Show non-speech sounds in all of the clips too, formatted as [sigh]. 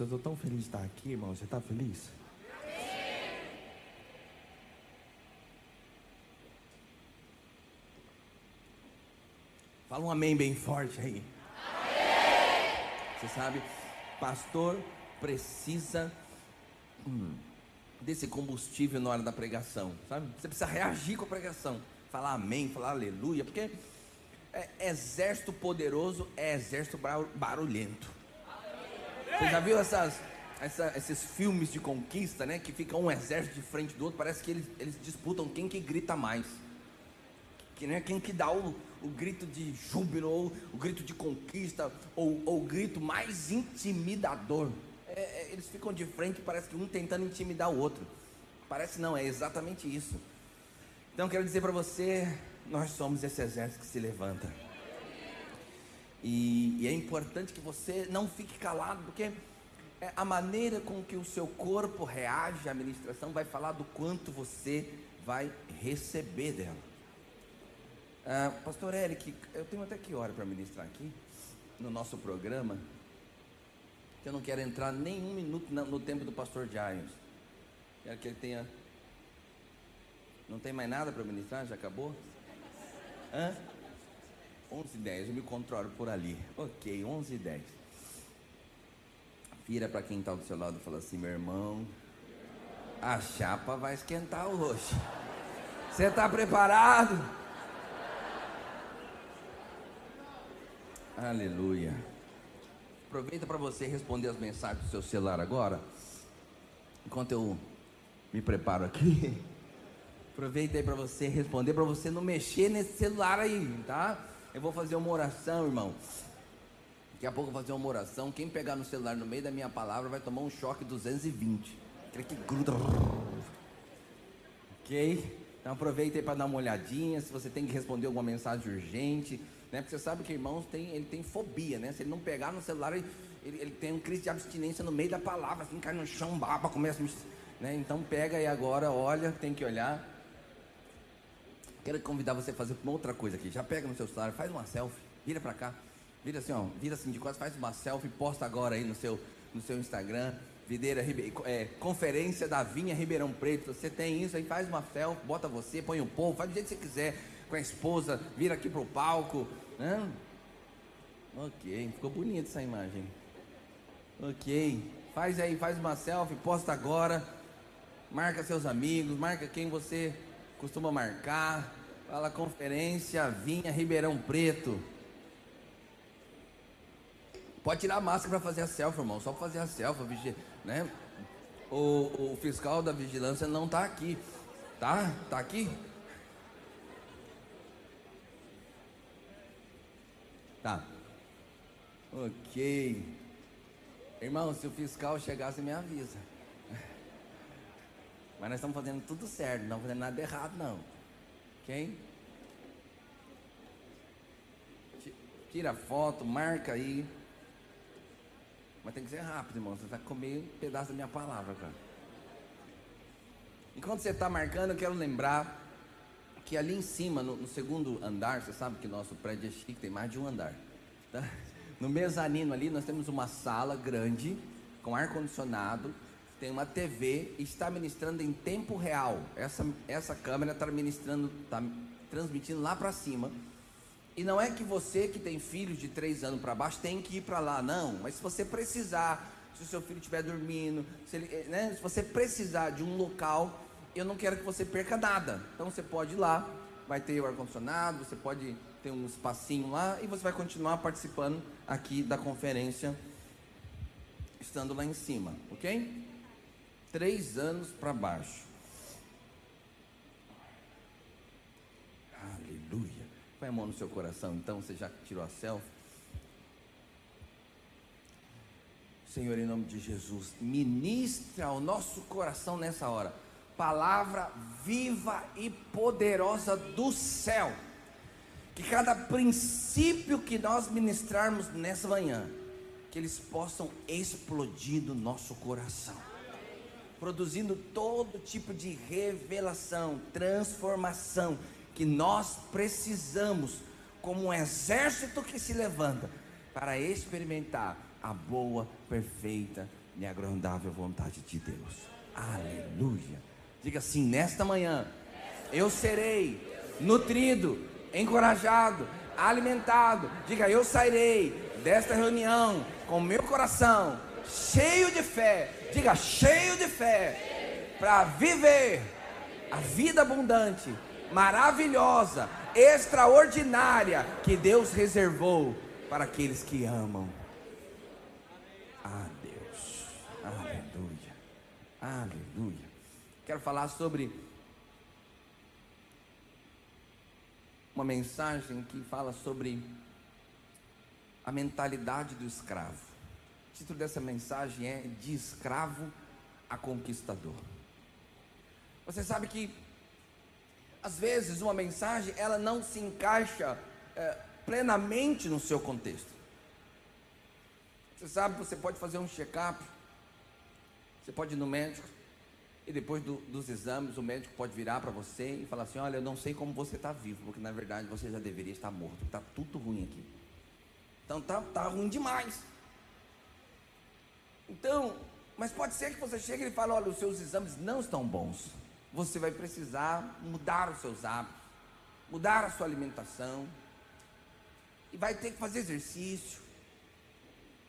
Eu estou tão feliz de estar aqui, irmão. Você está feliz? Fala um amém bem forte aí. Você sabe, pastor precisa hum, desse combustível na hora da pregação, sabe? Você precisa reagir com a pregação, falar amém, falar aleluia, porque é, exército poderoso é exército barulhento. Você já viu essas, essa, esses filmes de conquista, né? Que fica um exército de frente do outro, parece que eles, eles disputam quem que grita mais. Que, né, quem que dá o, o grito de júbilo, ou o grito de conquista, ou, ou o grito mais intimidador. É, é, eles ficam de frente, parece que um tentando intimidar o outro. Parece não, é exatamente isso. Então quero dizer para você, nós somos esse exército que se levanta. E, e, é importante que você não fique calado, porque é a maneira com que o seu corpo reage à ministração vai falar do quanto você vai receber dela. Ah, Pastor Eric, eu tenho até que hora para ministrar aqui, no nosso programa, que eu não quero entrar nem um minuto no, tempo do Pastor Giants. Quero que ele tenha. Não tem mais nada para ministrar? Já acabou? Hã? 11 e 10, eu me controlo por ali. Ok, 11 e 10. Vira para quem está do seu lado e fala assim: meu irmão, a chapa vai esquentar hoje. Você está preparado? Aleluia. Aproveita para você responder as mensagens do seu celular agora. Enquanto eu me preparo aqui. [laughs] Aproveita aí para você responder, para você não mexer nesse celular aí, tá? Eu vou fazer uma oração, irmão. Daqui a pouco eu vou fazer uma oração. Quem pegar no celular no meio da minha palavra vai tomar um choque 220. Aquele que gruda. Ok? Então aproveita aí para dar uma olhadinha. Se você tem que responder alguma mensagem urgente, né? Porque você sabe que irmãos tem, ele tem fobia, né? Se ele não pegar no celular, ele, ele, ele tem um crise de abstinência no meio da palavra, assim, cai no chão, baba, começa a. Né? Então pega aí agora, olha, tem que olhar. Quero convidar você a fazer uma outra coisa aqui. Já pega no seu celular, faz uma selfie, vira para cá. Vira assim, ó, vira assim de quase, faz uma selfie, posta agora aí no seu, no seu Instagram. Videira, é, conferência da Vinha Ribeirão Preto. Você tem isso aí, faz uma selfie, bota você, põe o um povo, faz do jeito que você quiser, com a esposa, vira aqui pro palco. Né? Ok, ficou bonita essa imagem. Ok, faz aí, faz uma selfie, posta agora. Marca seus amigos, marca quem você costuma marcar. Fala conferência Vinha Ribeirão Preto. Pode tirar a máscara para fazer a selfie, irmão. Só fazer a selfie, né? O, o fiscal da vigilância não está aqui. Tá? Tá aqui? Tá. Ok. Irmão, se o fiscal chegasse, me avisa. Mas nós estamos fazendo tudo certo, não fazendo nada errado, não. Ok? Tira foto, marca aí. Mas tem que ser rápido, irmão. Você vai comer um pedaço da minha palavra, cara. Enquanto você está marcando, eu quero lembrar que ali em cima, no, no, segundo andar, você sabe que nosso prédio é chique, tem mais de um andar. Tá? [laughs] No mezanino ali, nós temos uma sala grande, com ar-condicionado, tem uma TV e está ministrando em tempo real. Essa, essa câmera está ministrando, está transmitindo lá para cima. E não é que você que tem filhos de três anos para baixo tem que ir para lá, não. Mas se você precisar, se o seu filho estiver dormindo, se, ele, eh, né, se você precisar de um local, eu não quero que você perca nada. Então você pode ir lá, vai ter o ar-condicionado, você pode ter um espacinho lá e você vai continuar participando aqui da conferência, estando lá em cima, ok? Três anos para baixo. Aleluia. Põe a mão no seu coração, então, você já tirou a selfie? Senhor, em nome de Jesus, ministra ao nosso coração nessa hora, palavra viva e poderosa do céu. Que cada princípio que nós ministrarmos nessa manhã, que eles possam explodir no nosso coração produzindo todo tipo de revelação, transformação que nós precisamos como um exército que se levanta para experimentar a boa, perfeita e agradável vontade de Deus. Aleluia. Diga assim: nesta manhã eu serei nutrido, encorajado, alimentado. Diga: eu sairei desta reunião com meu coração cheio de fé. Diga: cheio de fé para viver a vida abundante, maravilhosa, extraordinária que Deus reservou para aqueles que amam a Deus. Aleluia. Aleluia. Quero falar sobre uma mensagem que fala sobre a mentalidade do escravo. O título dessa mensagem é De Escravo a Conquistador. Você sabe que às vezes uma mensagem ela não se encaixa é, plenamente no seu contexto. Você sabe, você pode fazer um check-up, você pode ir no médico, e depois do, dos exames o médico pode virar para você e falar assim: Olha, eu não sei como você está vivo, porque na verdade você já deveria estar morto, está tudo ruim aqui. Então tá, tá ruim demais. Então, mas pode ser que você chegue e fale: Olha, os seus exames não estão bons você vai precisar mudar os seus hábitos, mudar a sua alimentação, e vai ter que fazer exercício,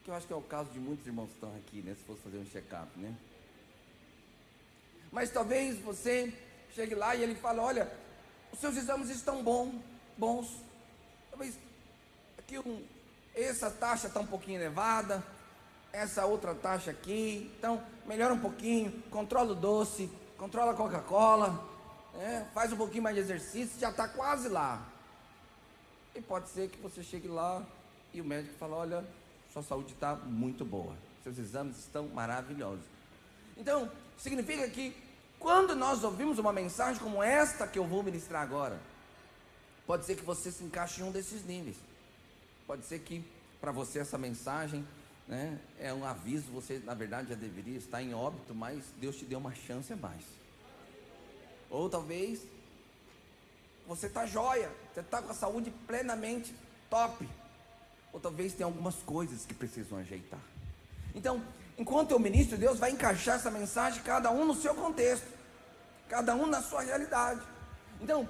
que eu acho que é o caso de muitos irmãos que estão aqui, né? Se fosse fazer um check-up, né? Mas talvez você chegue lá e ele fale, olha, os seus exames estão bom, bons. Talvez aqui um, essa taxa está um pouquinho elevada, essa outra taxa aqui, então melhora um pouquinho, controla o doce, controla a Coca-Cola, né? faz um pouquinho mais de exercício, já está quase lá. E pode ser que você chegue lá e o médico fala: olha, sua saúde está muito boa, seus exames estão maravilhosos. Então, significa que quando nós ouvimos uma mensagem como esta que eu vou ministrar agora, pode ser que você se encaixe em um desses níveis. Pode ser que para você essa mensagem né? É um aviso, você na verdade já deveria estar em óbito, mas Deus te deu uma chance a mais. Ou talvez você está jóia, você está com a saúde plenamente top. Ou talvez tenha algumas coisas que precisam ajeitar. Então, enquanto eu ministro, Deus vai encaixar essa mensagem, cada um no seu contexto, cada um na sua realidade. Então,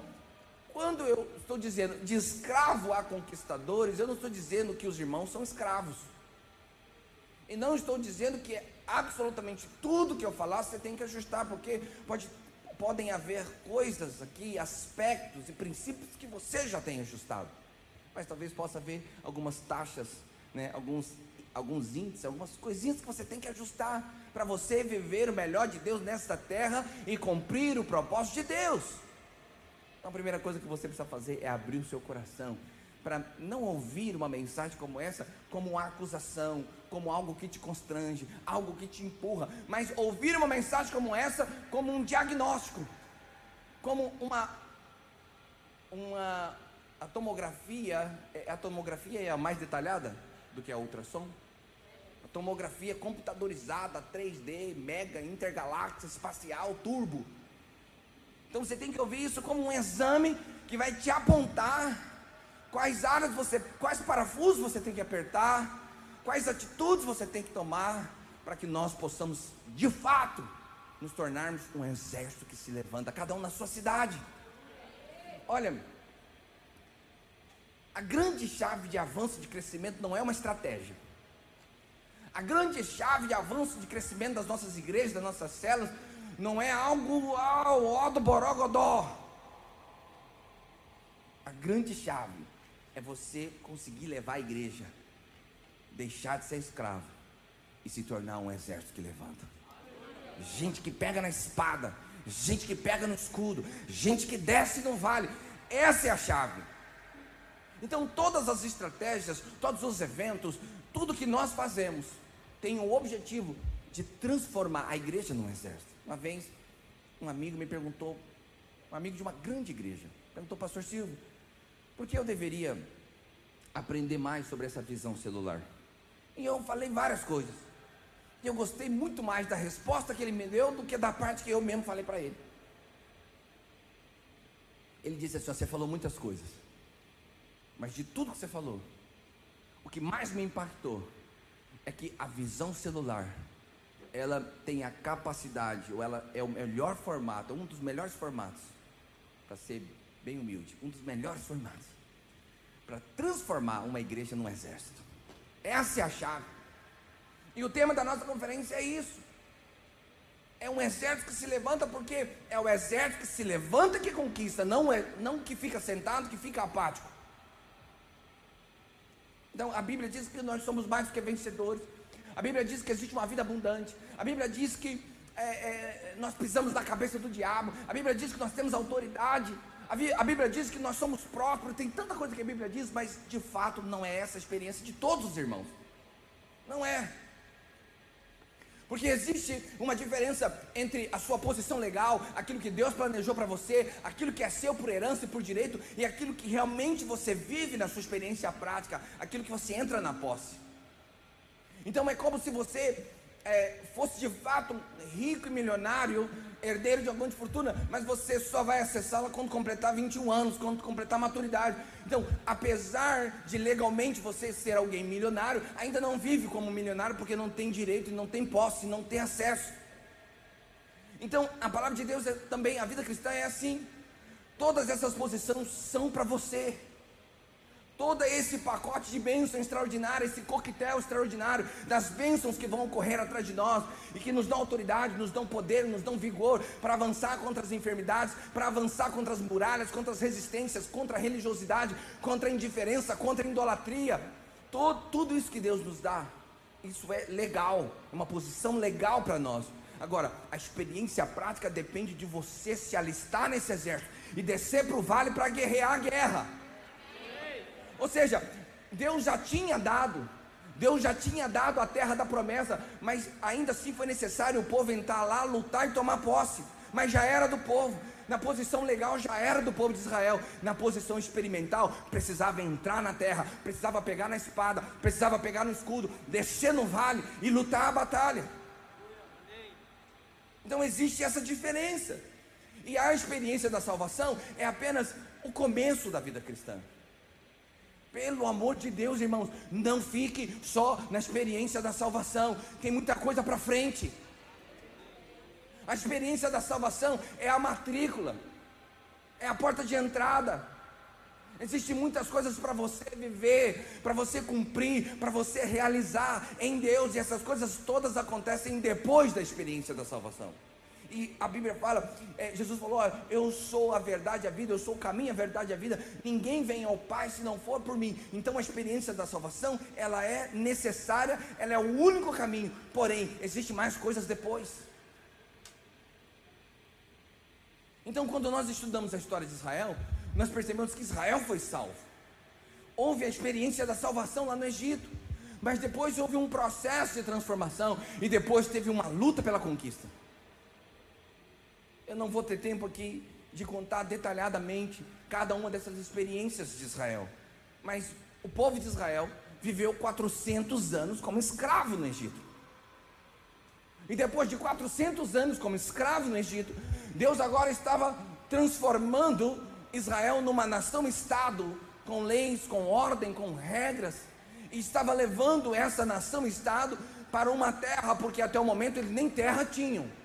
quando eu estou dizendo de escravo a conquistadores, eu não estou dizendo que os irmãos são escravos. E não estou dizendo que é absolutamente tudo que eu falar você tem que ajustar, porque pode, podem haver coisas aqui, aspectos e princípios que você já tem ajustado. Mas talvez possa haver algumas taxas, né, alguns, alguns índices, algumas coisinhas que você tem que ajustar para você viver o melhor de Deus nesta terra e cumprir o propósito de Deus. Então a primeira coisa que você precisa fazer é abrir o seu coração para não ouvir uma mensagem como essa como uma acusação, como algo que te constrange, algo que te empurra, mas ouvir uma mensagem como essa como um diagnóstico, como uma uma a tomografia, é, a tomografia é a mais detalhada do que a ultrassom. A tomografia computadorizada, 3D, mega, intergaláxia, espacial, turbo. Então você tem que ouvir isso como um exame que vai te apontar quais áreas você, quais parafusos você tem que apertar, quais atitudes você tem que tomar para que nós possamos, de fato, nos tornarmos um exército que se levanta, cada um na sua cidade. Olha, a grande chave de avanço de crescimento não é uma estratégia. A grande chave de avanço de crescimento das nossas igrejas, das nossas células, não é algo ao ó do borogodó. A grande chave é você conseguir levar a igreja, deixar de ser escravo e se tornar um exército que levanta. Gente que pega na espada, gente que pega no escudo, gente que desce no vale. Essa é a chave. Então, todas as estratégias, todos os eventos, tudo que nós fazemos tem o objetivo de transformar a igreja num exército. Uma vez, um amigo me perguntou, um amigo de uma grande igreja, perguntou, Pastor Silvio, por que eu deveria aprender mais sobre essa visão celular? E eu falei várias coisas. E eu gostei muito mais da resposta que ele me deu do que da parte que eu mesmo falei para ele. Ele disse assim: Você falou muitas coisas, mas de tudo que você falou, o que mais me impactou é que a visão celular ela tem a capacidade, ou ela é o melhor formato, um dos melhores formatos, para ser bem humilde, um dos melhores formatos, para transformar uma igreja num exército. Essa é a chave. E o tema da nossa conferência é isso. É um exército que se levanta porque é o exército que se levanta que conquista, não é não que fica sentado, que fica apático. Então a Bíblia diz que nós somos mais que vencedores. A Bíblia diz que existe uma vida abundante. A Bíblia diz que é, é, nós pisamos na cabeça do diabo. A Bíblia diz que nós temos autoridade. A Bíblia diz que nós somos próprios. Tem tanta coisa que a Bíblia diz, mas de fato não é essa a experiência de todos os irmãos. Não é. Porque existe uma diferença entre a sua posição legal, aquilo que Deus planejou para você, aquilo que é seu por herança e por direito, e aquilo que realmente você vive na sua experiência prática, aquilo que você entra na posse. Então é como se você é, fosse de fato rico e milionário, herdeiro de alguma fortuna, mas você só vai acessá-la quando completar 21 anos, quando completar maturidade. Então, apesar de legalmente você ser alguém milionário, ainda não vive como milionário porque não tem direito, não tem posse, não tem acesso. Então, a palavra de Deus é também, a vida cristã é assim. Todas essas posições são para você todo esse pacote de bênção extraordinária, esse coquetel extraordinário das bênçãos que vão correr atrás de nós e que nos dão autoridade, nos dão poder, nos dão vigor para avançar contra as enfermidades, para avançar contra as muralhas, contra as resistências, contra a religiosidade, contra a indiferença, contra a idolatria. Todo, tudo isso que Deus nos dá, isso é legal, é uma posição legal para nós. Agora, a experiência prática depende de você se alistar nesse exército e descer para o vale para guerrear a guerra. Ou seja, Deus já tinha dado, Deus já tinha dado a terra da promessa, mas ainda assim foi necessário o povo entrar lá, lutar e tomar posse. Mas já era do povo. Na posição legal já era do povo de Israel. Na posição experimental, precisava entrar na terra, precisava pegar na espada, precisava pegar no escudo, descer no vale e lutar a batalha. Então existe essa diferença. E a experiência da salvação é apenas o começo da vida cristã. Pelo amor de Deus, irmãos, não fique só na experiência da salvação, tem muita coisa para frente. A experiência da salvação é a matrícula, é a porta de entrada. Existem muitas coisas para você viver, para você cumprir, para você realizar em Deus, e essas coisas todas acontecem depois da experiência da salvação. E a Bíblia fala, é, Jesus falou: ó, Eu sou a verdade, a vida, eu sou o caminho, a verdade, a vida. Ninguém vem ao Pai se não for por mim. Então a experiência da salvação, ela é necessária, ela é o único caminho. Porém, existe mais coisas depois. Então, quando nós estudamos a história de Israel, nós percebemos que Israel foi salvo. Houve a experiência da salvação lá no Egito, mas depois houve um processo de transformação e depois teve uma luta pela conquista. Eu não vou ter tempo aqui de contar detalhadamente cada uma dessas experiências de Israel. Mas o povo de Israel viveu 400 anos como escravo no Egito. E depois de 400 anos como escravo no Egito, Deus agora estava transformando Israel numa nação-estado, com leis, com ordem, com regras, e estava levando essa nação-estado para uma terra, porque até o momento eles nem terra tinham.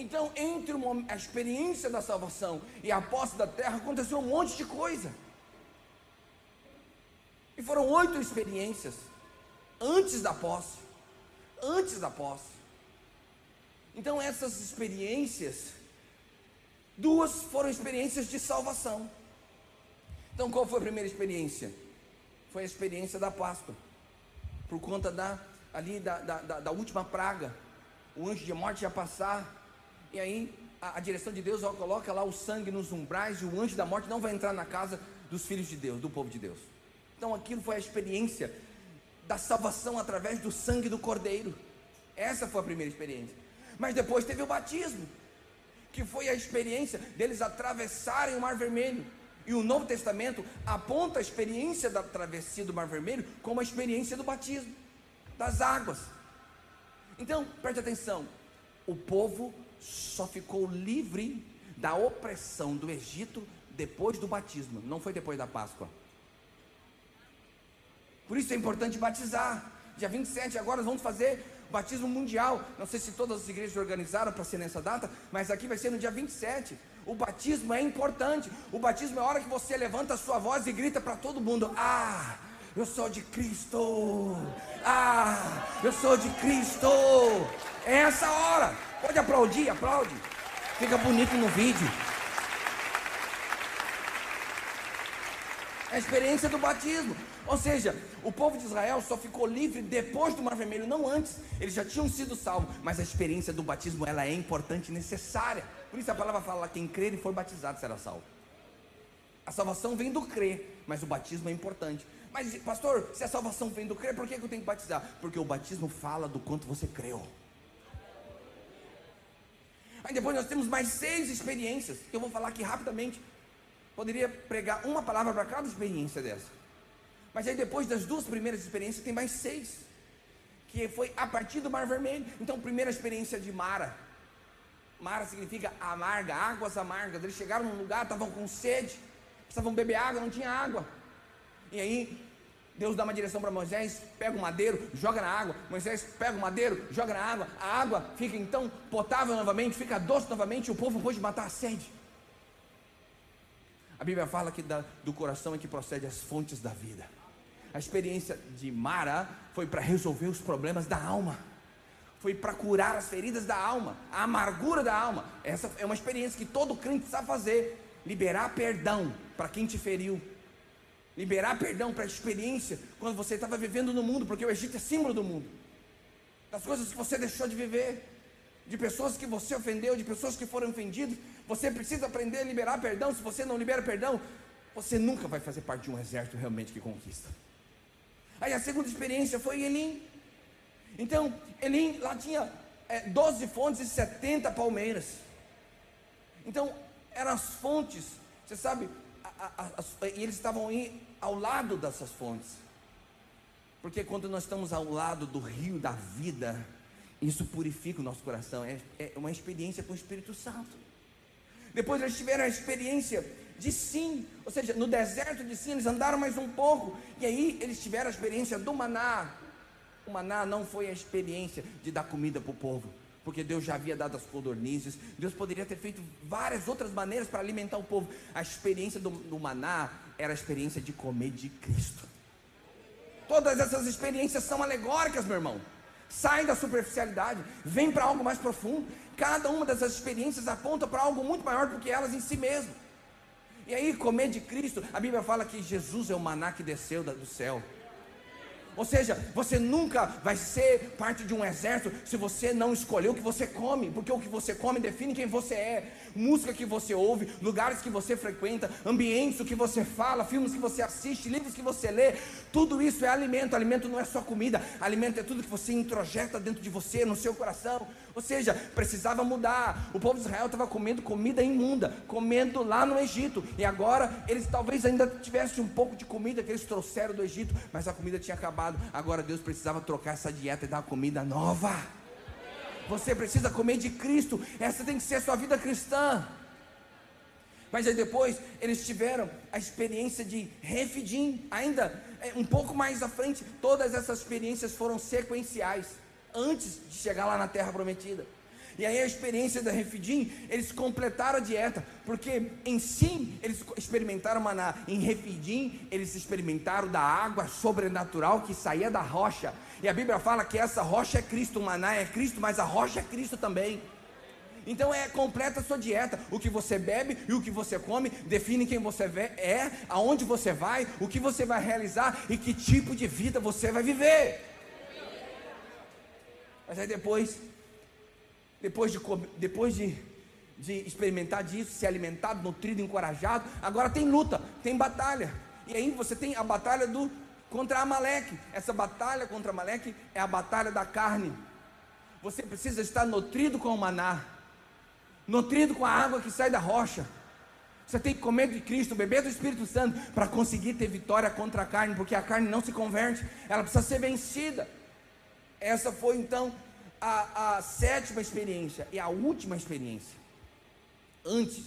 Então, entre a experiência da salvação e a posse da terra, aconteceu um monte de coisa. E foram oito experiências antes da posse. Antes da posse. Então, essas experiências, duas foram experiências de salvação. Então, qual foi a primeira experiência? Foi a experiência da Páscoa. Por conta da, ali da, da, da última praga. O anjo de morte ia passar e aí a, a direção de Deus ó, coloca lá o sangue nos umbrais e o anjo da morte não vai entrar na casa dos filhos de Deus, do povo de Deus. Então aquilo foi a experiência da salvação através do sangue do cordeiro. Essa foi a primeira experiência. Mas depois teve o batismo, que foi a experiência deles atravessarem o Mar Vermelho. E o Novo Testamento aponta a experiência da travessia do Mar Vermelho como a experiência do batismo, das águas. Então, preste atenção: o povo só ficou livre da opressão do Egito depois do batismo, não foi depois da Páscoa. Por isso é importante batizar. Dia 27 agora nós vamos fazer batismo mundial. Não sei se todas as igrejas organizaram para ser nessa data, mas aqui vai ser no dia 27. O batismo é importante. O batismo é a hora que você levanta a sua voz e grita para todo mundo: Ah, eu sou de Cristo. Ah, eu sou de Cristo. É essa hora. Pode aplaudir, aplaude. Fica bonito no vídeo. É a experiência do batismo. Ou seja, o povo de Israel só ficou livre depois do Mar Vermelho, não antes. Eles já tinham sido salvos, mas a experiência do batismo ela é importante e necessária. Por isso a palavra fala: quem crer e for batizado será salvo. A salvação vem do crer, mas o batismo é importante. Mas, pastor, se a salvação vem do crer, por que eu tenho que batizar? Porque o batismo fala do quanto você creu. Aí depois nós temos mais seis experiências, que eu vou falar aqui rapidamente. Poderia pregar uma palavra para cada experiência dessa. Mas aí depois das duas primeiras experiências tem mais seis. Que foi a partir do Mar Vermelho. Então, primeira experiência de Mara. Mara significa amarga, águas amargas. Eles chegaram num lugar, estavam com sede, precisavam beber água, não tinha água. E aí, Deus dá uma direção para Moisés, pega o madeiro, joga na água. Moisés pega o madeiro, joga na água. A água fica então potável novamente, fica doce novamente, e o povo pode matar a sede. A Bíblia fala que da, do coração é que procede as fontes da vida. A experiência de Mara foi para resolver os problemas da alma. Foi para curar as feridas da alma, a amargura da alma. Essa é uma experiência que todo crente sabe fazer. Liberar perdão para quem te feriu. Liberar perdão para a experiência quando você estava vivendo no mundo, porque o Egito é símbolo do mundo. Das coisas que você deixou de viver, de pessoas que você ofendeu, de pessoas que foram ofendidas. Você precisa aprender a liberar perdão. Se você não libera perdão, você nunca vai fazer parte de um exército realmente que conquista. Aí a segunda experiência foi Elim. Então, Elim lá tinha é, 12 fontes e 70 palmeiras. Então, eram as fontes, você sabe, e eles estavam aí ao lado dessas fontes. Porque quando nós estamos ao lado do rio da vida, isso purifica o nosso coração. É, é uma experiência com o Espírito Santo. Depois eles tiveram a experiência de Sim, ou seja, no deserto de Sim, eles andaram mais um pouco, e aí eles tiveram a experiência do maná. O maná não foi a experiência de dar comida para o povo, porque Deus já havia dado as codornizes, Deus poderia ter feito várias outras maneiras para alimentar o povo. A experiência do, do maná era a experiência de comer de Cristo. Todas essas experiências são alegóricas, meu irmão. Sai da superficialidade, vem para algo mais profundo. Cada uma dessas experiências aponta para algo muito maior do que elas em si mesmas. E aí, comer de Cristo, a Bíblia fala que Jesus é o maná que desceu do céu. Ou seja, você nunca vai ser parte de um exército se você não escolher o que você come, porque o que você come define quem você é. Música que você ouve, lugares que você frequenta, ambientes que você fala, filmes que você assiste, livros que você lê, tudo isso é alimento. Alimento não é só comida, alimento é tudo que você introjeta dentro de você, no seu coração. Ou seja, precisava mudar. O povo de Israel estava comendo comida imunda, comendo lá no Egito. E agora eles talvez ainda tivessem um pouco de comida que eles trouxeram do Egito, mas a comida tinha acabado. Agora Deus precisava trocar essa dieta e dar comida nova. Você precisa comer de Cristo. Essa tem que ser a sua vida cristã. Mas aí depois eles tiveram a experiência de Refidim, ainda é, um pouco mais à frente, todas essas experiências foram sequenciais antes de chegar lá na terra prometida. E aí a experiência da Refidim, eles completaram a dieta, porque em si eles experimentaram maná, em Refidim eles experimentaram da água sobrenatural que saía da rocha. E a Bíblia fala que essa rocha é Cristo, o maná é Cristo, mas a rocha é Cristo também. Então é completa a sua dieta. O que você bebe e o que você come define quem você é, aonde você vai, o que você vai realizar e que tipo de vida você vai viver. Mas aí depois, depois de, depois de, de experimentar disso, ser alimentado, nutrido, encorajado, agora tem luta, tem batalha. E aí você tem a batalha do contra Amaleque. Essa batalha contra Amaleque é a batalha da carne. Você precisa estar nutrido com o maná, nutrido com a água que sai da rocha. Você tem que comer de Cristo, beber do Espírito Santo para conseguir ter vitória contra a carne, porque a carne não se converte, ela precisa ser vencida. Essa foi então a, a sétima experiência e a última experiência. Antes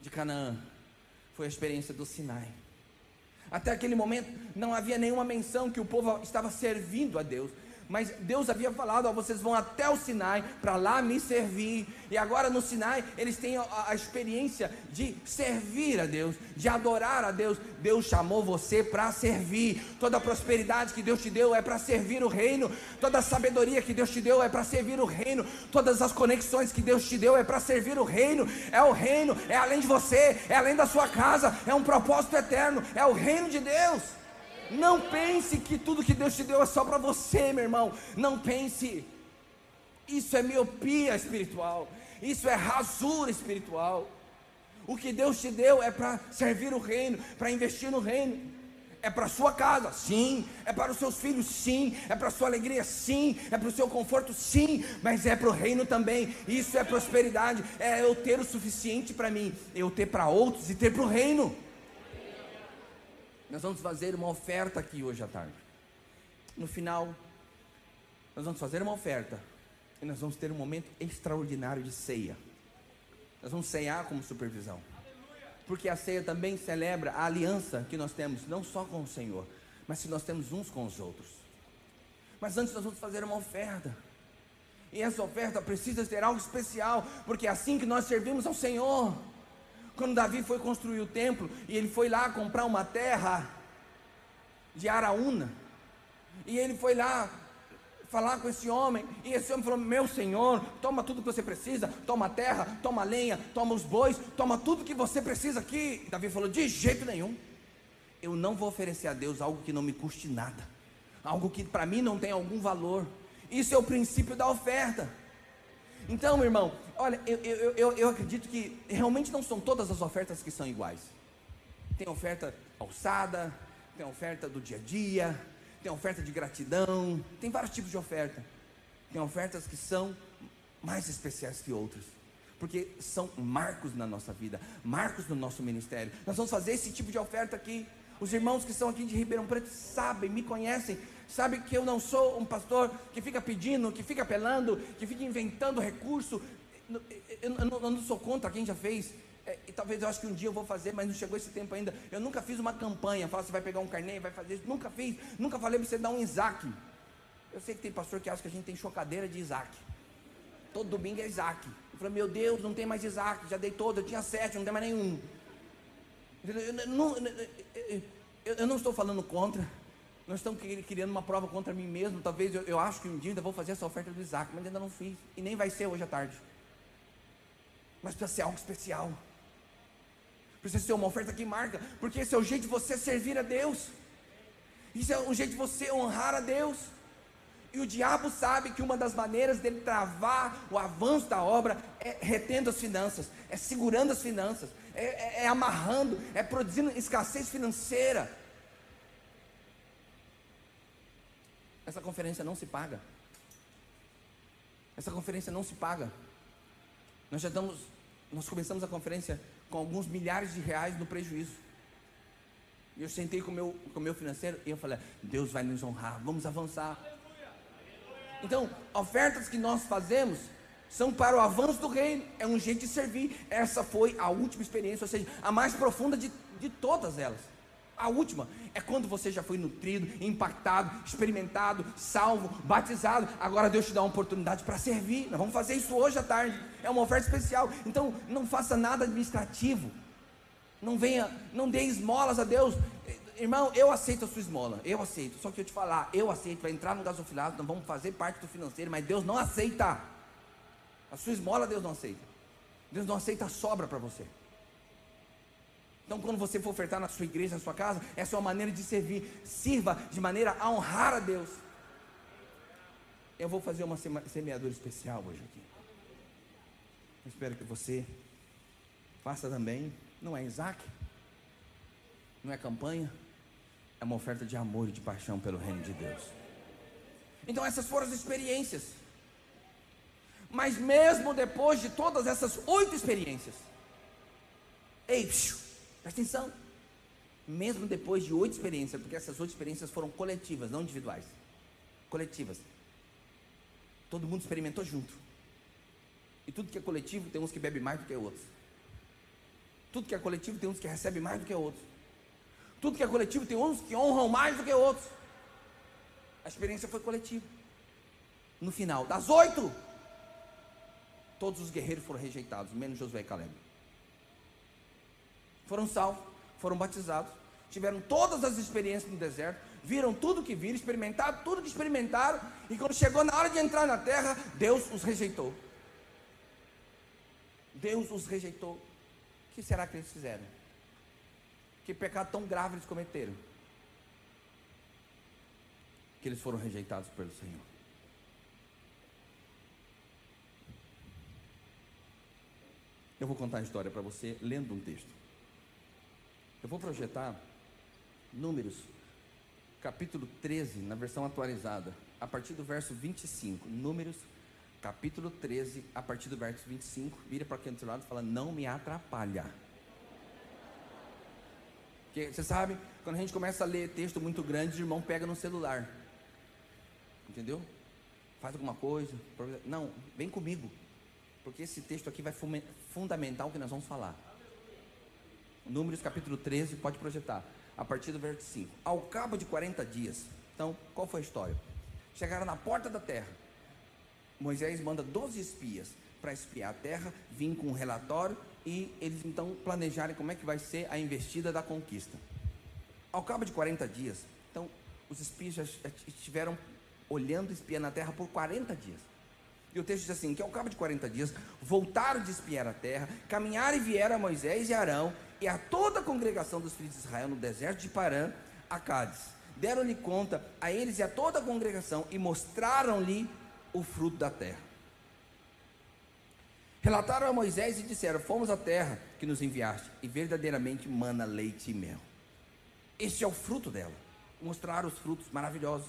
de Canaã, foi a experiência do Sinai. Até aquele momento não havia nenhuma menção que o povo estava servindo a Deus. Mas Deus havia falado: ó, vocês vão até o Sinai para lá me servir. E agora no Sinai eles têm a, a, experiência de servir a Deus, de adorar a Deus. Deus chamou você para servir. Toda a prosperidade que Deus te deu é para servir o reino. Toda a sabedoria que Deus te deu é para servir o reino. Todas as conexões que Deus te deu é para servir o reino. É o reino, é além de você, é além da sua casa, é um propósito eterno, é o reino de Deus. Não pense que tudo que Deus te deu é só para você, meu irmão. Não pense. Isso é miopia espiritual. Isso é rasura espiritual. O que Deus te deu é para servir o reino, para investir no reino. É para sua casa, sim. É para os seus filhos, sim. É para sua alegria, sim. É para o seu conforto, sim. Mas é para o reino também. Isso é prosperidade. É eu ter o suficiente para mim, eu ter para outros e ter para o reino. Nós vamos fazer uma oferta aqui hoje à tarde. No final, nós vamos fazer uma oferta e nós vamos ter um momento extraordinário de ceia. Nós vamos ceiar como supervisão. Porque a ceia também celebra a aliança que nós temos, não só com o Senhor, mas que nós temos uns com os outros. Mas antes nós vamos fazer uma oferta. E essa oferta precisa ter algo especial, porque é assim que nós servimos ao Senhor. Quando Davi foi construir o templo e ele foi lá comprar uma terra de Araúna, e ele foi lá falar com esse homem, e esse homem falou: Meu senhor, toma tudo que você precisa, toma terra, toma lenha, toma os bois, toma tudo que você precisa aqui. Davi falou: De jeito nenhum, eu não vou oferecer a Deus algo que não me custe nada, algo que para mim não tem algum valor. Isso é o princípio da oferta. Então, meu irmão, olha, eu, eu, eu, eu acredito que realmente não são todas as ofertas que são iguais. Tem oferta alçada, tem oferta do dia a dia, tem oferta de gratidão, tem vários tipos de oferta. Tem ofertas que são mais especiais que outras, porque são marcos na nossa vida, marcos no nosso ministério. Nós vamos fazer esse tipo de oferta aqui. Os irmãos que estão aqui de Ribeirão Preto sabem, me conhecem, Sabe que eu não sou um pastor que fica pedindo, que fica apelando, que fica inventando recurso. Eu, eu, eu, eu não sou contra quem já fez. É, e talvez eu acho que um dia eu vou fazer, mas não chegou esse tempo ainda. Eu nunca fiz uma campanha, fala você vai pegar um carneiro, vai fazer isso. Nunca fiz, nunca falei para você dar um Isaac. Eu sei que tem pastor que acha que a gente tem chocadeira de Isaac. Todo domingo é Isaac. Eu falei, meu Deus, não tem mais Isaac, já dei todo, eu tinha sete, não tem mais nenhum. Eu não, eu não estou falando contra, nós estamos criando uma prova contra mim mesmo. Talvez eu, eu acho que um dia ainda vou fazer essa oferta do Isaac, mas ainda não fiz. E nem vai ser hoje à tarde. Mas precisa ser algo especial. Precisa ser uma oferta que marca. Porque esse é o jeito de você servir a Deus. Isso é um jeito de você honrar a Deus. E o diabo sabe que uma das maneiras dele travar o avanço da obra é retendo as finanças, é segurando as finanças, é, é, é amarrando, é produzindo escassez financeira. Essa conferência não se paga. Essa conferência não se paga. Nós já estamos, nós começamos a conferência com alguns milhares de reais no prejuízo. E eu sentei com o meu, com o meu financeiro e eu falei: Deus vai nos honrar, vamos avançar. Então, ofertas que nós fazemos são para o avanço do reino, é um jeito de servir. Essa foi a última experiência, ou seja, a mais profunda de, de todas elas. A última é quando você já foi nutrido, impactado, experimentado, salvo, batizado. Agora Deus te dá uma oportunidade para servir. Nós vamos fazer isso hoje à tarde. É uma oferta especial. Então não faça nada administrativo. Não venha, não dê esmolas a Deus. Irmão, eu aceito a sua esmola. Eu aceito. Só que eu te falar, eu aceito para entrar no gasofilado, nós vamos fazer parte do financeiro, mas Deus não aceita. A sua esmola Deus não aceita. Deus não aceita a sobra para você. Então, quando você for ofertar na sua igreja, na sua casa, essa é uma maneira de servir. Sirva de maneira a honrar a Deus. Eu vou fazer uma semeadura especial hoje aqui. Eu espero que você faça também. Não é Isaac, não é campanha, é uma oferta de amor e de paixão pelo reino de Deus. Então, essas foram as experiências. Mas mesmo depois de todas essas oito experiências, ei, psiu, Presta atenção. Mesmo depois de oito experiências, porque essas oito experiências foram coletivas, não individuais. Coletivas. Todo mundo experimentou junto. E tudo que é coletivo tem uns que bebem mais do que outros. Tudo que é coletivo tem uns que recebem mais do que outros. Tudo que é coletivo tem uns que honram mais do que outros. A experiência foi coletiva. No final, das oito, todos os guerreiros foram rejeitados, menos Josué e Caleb. Foram salvos, foram batizados, tiveram todas as experiências no deserto, viram tudo que viram, experimentaram tudo que experimentaram, e quando chegou na hora de entrar na terra, Deus os rejeitou. Deus os rejeitou. O que será que eles fizeram? Que pecado tão grave eles cometeram? Que eles foram rejeitados pelo Senhor. Eu vou contar a história para você lendo um texto. Eu vou projetar Números, capítulo 13, na versão atualizada, a partir do verso 25. Números, capítulo 13, a partir do verso 25. Vira para quem do lado e fala: Não me atrapalha. Porque você sabe, quando a gente começa a ler texto muito grande, o irmão pega no celular. Entendeu? Faz alguma coisa. Não, vem comigo. Porque esse texto aqui vai fundamentar o que nós vamos falar. Números capítulo 13, pode projetar. A partir do verso 5. Ao cabo de 40 dias. Então, qual foi a história? Chegaram na porta da terra. Moisés manda 12 espias para espiar a terra, vir com um relatório e eles então planejarem como é que vai ser a investida da conquista. Ao cabo de 40 dias, então os espias já estiveram olhando e espiando a terra por 40 dias. E o texto diz assim: que ao cabo de 40 dias voltaram de espiar a terra, caminharam e vieram a Moisés e Arão e a toda a congregação dos filhos de Israel no deserto de Parã, a Cádiz. Deram-lhe conta a eles e a toda a congregação e mostraram-lhe o fruto da terra. Relataram a Moisés e disseram: Fomos à terra que nos enviaste, e verdadeiramente mana leite e mel. Este é o fruto dela. Mostraram os frutos maravilhosos.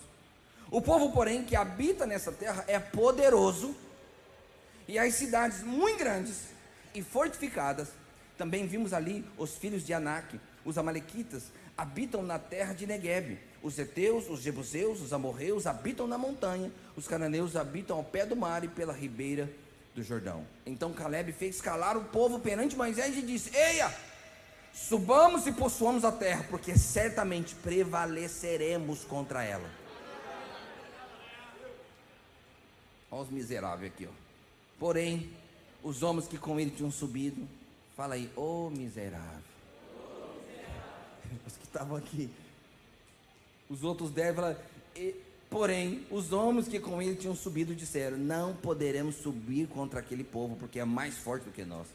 O povo, porém, que habita nessa terra é poderoso, e as cidades muito grandes e fortificadas. Também vimos ali os filhos de Anak, os amalequitas, habitam na terra de Negueb. Os heteus, os jebuseus, os amorreus habitam na montanha. Os cananeus habitam ao pé do mar e pela ribeira do Jordão. Então Caleb fez calar o povo perante Moisés e disse: Eia, subamos e possuamos a terra, porque certamente prevaleceremos contra ela. Olha os miseráveis aqui, ó. Porém, os homens que com ele tinham subido, fala aí, ô oh, miserável. Os que estavam aqui. Os outros devem falar, porém, os homens que com ele tinham subido disseram: Não poderemos subir contra aquele povo, porque é mais forte do que nós.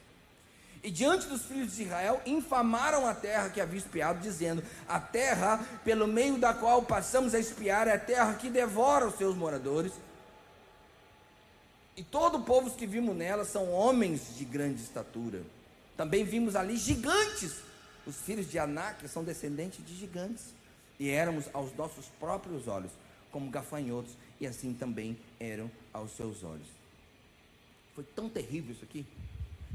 E diante dos filhos de Israel, infamaram a terra que havia espiado, dizendo: A terra pelo meio da qual passamos a espiar é a terra que devora os seus moradores e todo o povo que vimos nela são homens de grande estatura. Também vimos ali gigantes. Os filhos de Anak são descendentes de gigantes. E éramos aos nossos próprios olhos como gafanhotos, e assim também eram aos seus olhos. Foi tão terrível isso aqui,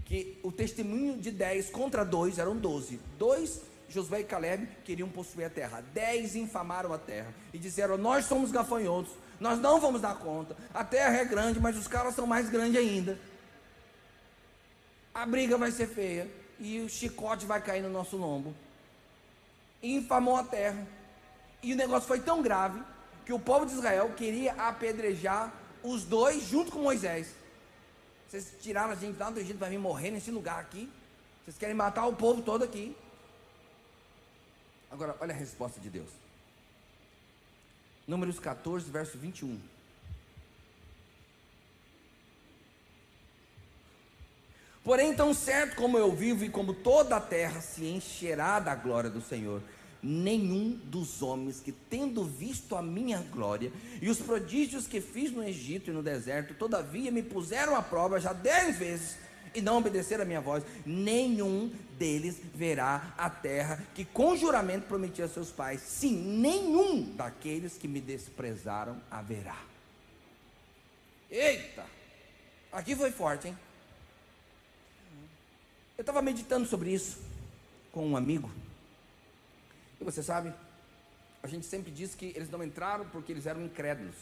que o testemunho de 10 contra 2 eram 12. Dois, Josué e Caleb, queriam possuir a terra. Dez infamaram a terra e disseram: Nós somos gafanhotos, nós não vamos dar conta. A terra é grande, mas os caras são mais grandes ainda. A briga vai ser feia. E o chicote vai cair no nosso lombo. E infamou a terra. E o negócio foi tão grave que o povo de Israel queria apedrejar os dois junto com Moisés. Vocês tiraram a gente lá do Egito para vir morrer nesse lugar aqui. Vocês querem matar o povo todo aqui. Agora, olha a resposta de Deus. Números 14, verso 21. Porém, tão certo como eu vivo e como toda a terra se encherá da glória do Senhor, nenhum dos homens que, tendo visto a minha glória e os prodígios que fiz no Egito e no deserto, todavia me puseram à prova já dez vezes e não obedeceram a minha voz, nenhum deles verá a terra que com juramento prometi a seus pais. Sim, nenhum daqueles que me desprezaram haverá. Eita! Aqui foi forte, hein? Eu estava meditando sobre isso com um amigo. E você sabe, a gente sempre diz que eles não entraram porque eles eram incrédulos.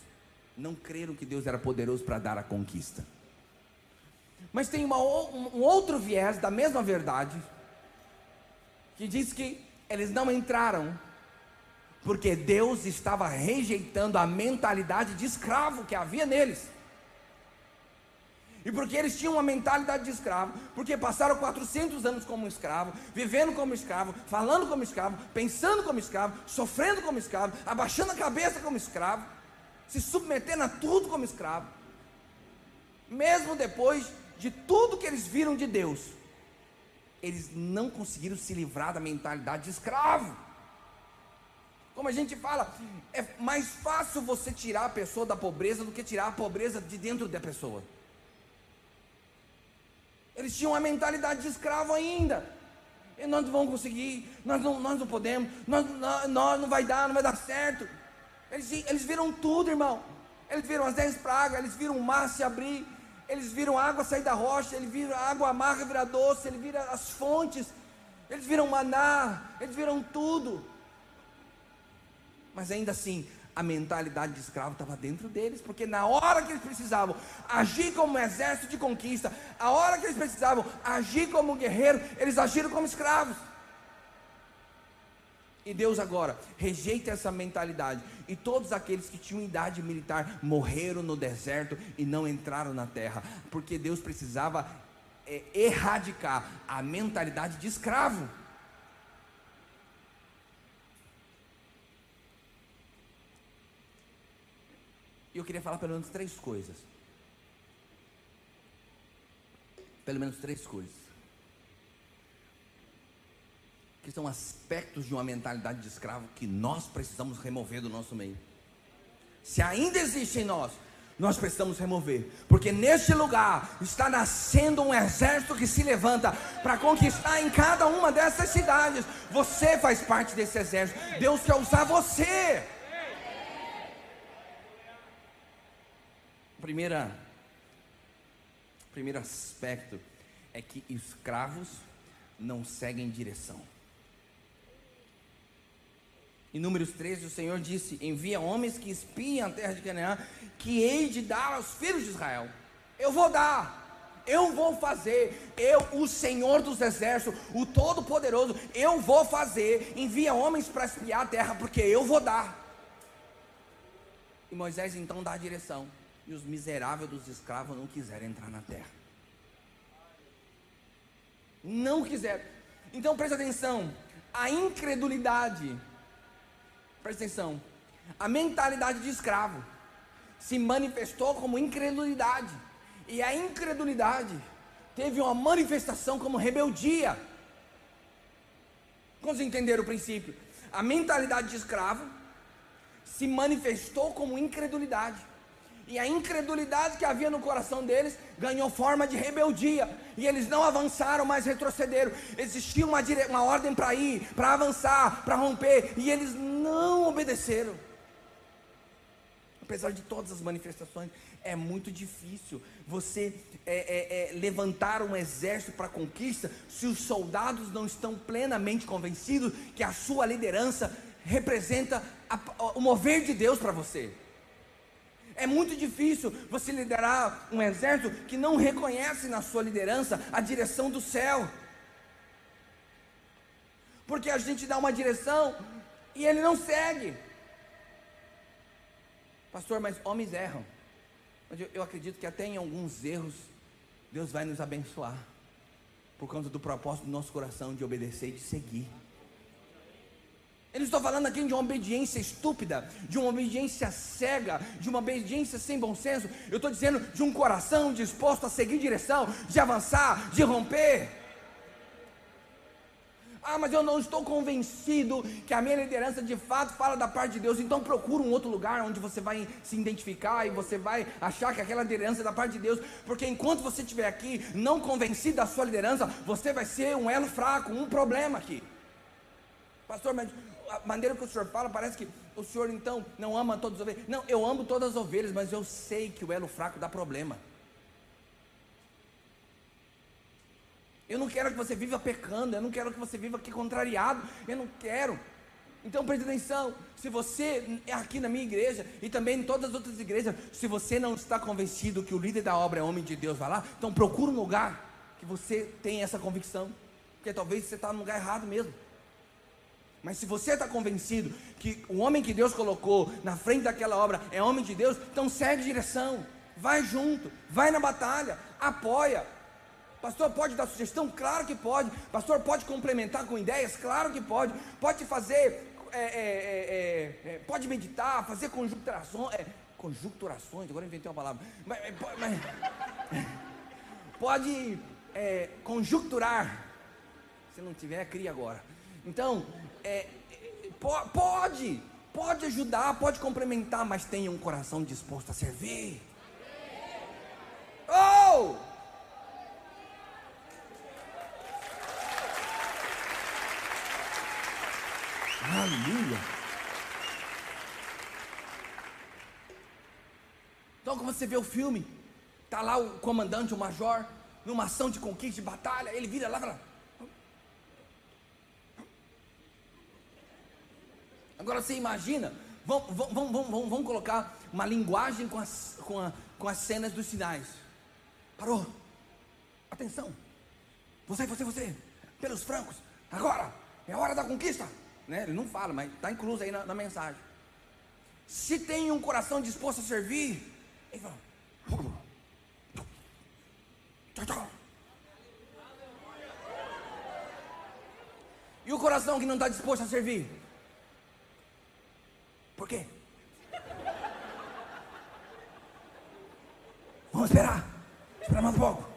Não creram que Deus era poderoso para dar a conquista. Mas tem uma, um outro viés da mesma verdade, que diz que Eles não entraram porque Deus estava rejeitando a mentalidade de escravo que havia neles. E porque eles tinham uma mentalidade de escravo, porque passaram 400 anos como escravo, vivendo como escravo, falando como escravo, pensando como escravo, sofrendo como escravo, abaixando a cabeça como escravo, se submetendo a tudo como escravo. Mesmo depois de tudo que eles viram de Deus, eles não conseguiram se livrar da mentalidade de escravo. Como a gente fala, é mais fácil você tirar a pessoa da pobreza do que tirar a pobreza de dentro da pessoa. Eles tinham a mentalidade de escravo ainda. E nós não vamos conseguir, nós não, nós não podemos, nós, nós, nós não vai dar, não vai dar certo. Eles, eles viram tudo, irmão. Eles viram as dez pragas, eles viram o mar se abrir, eles viram água sair da rocha, eles viram a água amarga virar doce, eles viram as fontes, eles viram maná, eles viram tudo. Mas ainda assim, a mentalidade de escravo estava dentro deles, porque na hora que eles precisavam agir como um exército de conquista, a hora que eles precisavam agir como guerreiro, eles agiram como escravos. E Deus agora rejeita essa mentalidade. E todos aqueles que tinham idade militar morreram no deserto e não entraram na terra, porque Deus precisava é, erradicar a mentalidade de escravo. E eu queria falar pelo menos três coisas. Pelo menos três coisas. Que são aspectos de uma mentalidade de escravo que nós precisamos remover do nosso meio. Se ainda existe em nós, nós precisamos remover, porque neste lugar está nascendo um exército que se levanta para conquistar em cada uma dessas cidades. Você faz parte desse exército. Deus quer usar você. Primeira, primeiro aspecto é que escravos não seguem direção. Em Números 13, o Senhor disse: Envia homens que espiem a terra de Canaã, que hei de dar aos filhos de Israel. Eu vou dar, eu vou fazer, eu, o Senhor dos exércitos, o Todo-Poderoso, eu vou fazer. Envia homens para espiar a terra, porque eu vou dar. E Moisés então dá a direção e os miseráveis dos escravos não quiseram entrar na terra. Não quiseram. Então presta atenção, a incredulidade, presta atenção, a mentalidade de escravo se manifestou como incredulidade, e a incredulidade teve uma manifestação como rebeldia. Quando entenderam o princípio? A mentalidade de escravo se manifestou como incredulidade. E a incredulidade que havia no coração deles ganhou forma de rebeldia. E eles não avançaram, mas retrocederam. Existia uma, dire... uma ordem para ir, para avançar, para romper. E eles não obedeceram. Apesar de todas as manifestações, é muito difícil você é, é, é, levantar um exército para conquista se os soldados não estão plenamente convencidos que a sua liderança representa a, o mover de Deus para você. É muito difícil você liderar um exército que não reconhece na sua liderança a direção do céu. Porque a gente dá uma direção e ele não segue. Pastor, mas homens erram. Eu, eu acredito que até em alguns erros, Deus vai nos abençoar. Por causa do propósito do nosso coração de obedecer e de seguir. Eu não estou falando aqui de uma obediência estúpida, de uma obediência cega, de uma obediência sem bom senso. Eu estou dizendo de um coração disposto a seguir direção, de avançar, de romper. Ah, mas eu não estou convencido que a minha liderança de fato fala da parte de Deus. Então procura um outro lugar onde você vai se identificar e você vai achar que aquela liderança é da parte de Deus. Porque enquanto você estiver aqui não convencido da sua liderança, você vai ser um elo fraco, um problema aqui. Pastor, mas a maneira que o senhor fala, parece que o senhor então não ama todas as ovelhas. Não, eu amo todas as ovelhas, mas eu sei que o elo fraco dá problema. Eu não quero que você viva pecando, eu não quero que você viva aqui contrariado, eu não quero. Então preste atenção, se você é aqui na minha igreja e também em todas as outras igrejas, se você não está convencido que o líder da obra é homem de Deus, vai lá, então procura um lugar que você tenha essa convicção, porque talvez você está no lugar errado mesmo. Mas se você está convencido que o homem que Deus colocou na frente daquela obra é homem de Deus, então segue direção, vai junto, vai na batalha, apoia. Pastor, pode dar sugestão? Claro que pode. Pastor, pode complementar com ideias? Claro que pode. Pode fazer, é, é, é, é pode meditar, fazer conjunturações. É, conjunturações, agora inventei uma palavra. Mas, mas, [laughs] pode é, conjunturar. Se não tiver, cria agora. Então, é, pode, pode ajudar, pode complementar, mas tenha um coração disposto a servir. Oh! Aleluia. Então, quando você vê o filme, tá lá o comandante, o major, numa ação de conquista, de batalha, ele vira lá e fala: Agora você imagina, vamos, vamos, vamos, vamos, colocar uma linguagem com as, com, a, com as cenas dos sinais. Parou. Atenção. Você, você, você. Pelos francos. Agora. É hora da conquista. Né? Ele não fala, mas está incluso aí na, na, mensagem. Se tem um coração disposto a servir, ele fala. E o coração que não está disposto a servir? Por quê? Vamos esperar. Espera mais um pouco.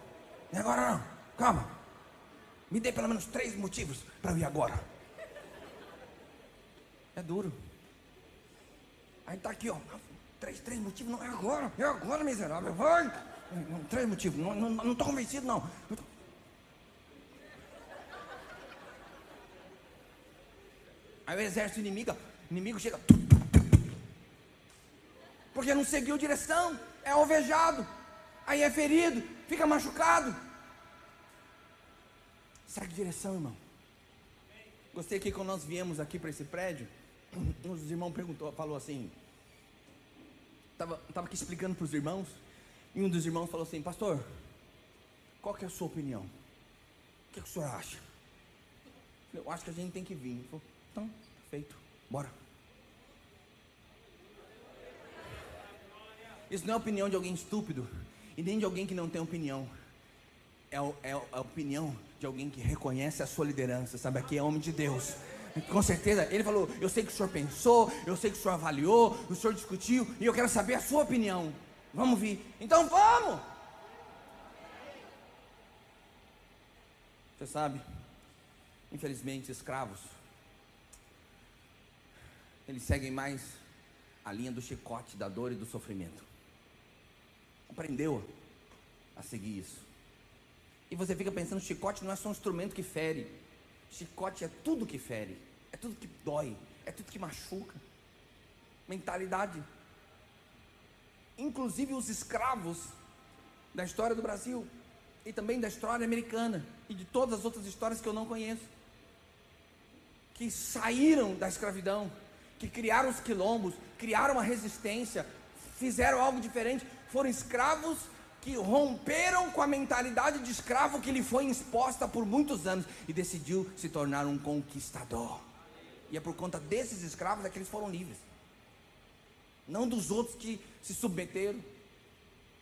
E agora não. Calma. Me dê pelo menos três motivos para eu ir agora. É duro. Aí tá aqui, ó. Três, três motivos, não é agora. É agora, miserável. Vai. Três motivos. Não, não, não tô convencido, não. Aí o exército inimigo, inimigo chega porque não seguiu direção, é alvejado, aí é ferido, fica machucado. Segue direção, irmão. Gostei que quando nós viemos aqui para esse prédio, um dos irmãos perguntou, falou assim, estava tava aqui explicando para os irmãos, e um dos irmãos falou assim, pastor, qual que é a sua opinião? O que, que o senhor acha? Eu acho que a gente tem que vir. Falou, então, feito, bora. Isso não é opinião de alguém estúpido e nem de alguém que não tem opinião. É, é a opinião de alguém que reconhece a sua liderança, sabe? Aqui é homem de Deus. Com certeza, ele falou: Eu sei que o senhor pensou, eu sei que o senhor avaliou, o senhor discutiu, e eu quero saber a sua opinião. Vamos vir. Então vamos! Você sabe, infelizmente, escravos, eles seguem mais a linha do chicote, da dor e do sofrimento aprendeu a seguir isso. E você fica pensando, chicote não é só um instrumento que fere. Chicote é tudo que fere, é tudo que dói, é tudo que machuca. Mentalidade. Inclusive os escravos da história do Brasil e também da história americana e de todas as outras histórias que eu não conheço, que saíram da escravidão, que criaram os quilombos, criaram uma resistência, fizeram algo diferente, foram escravos que romperam com a mentalidade de escravo que lhe foi exposta por muitos anos e decidiu se tornar um conquistador. E é por conta desses escravos é que eles foram livres. Não dos outros que se submeteram.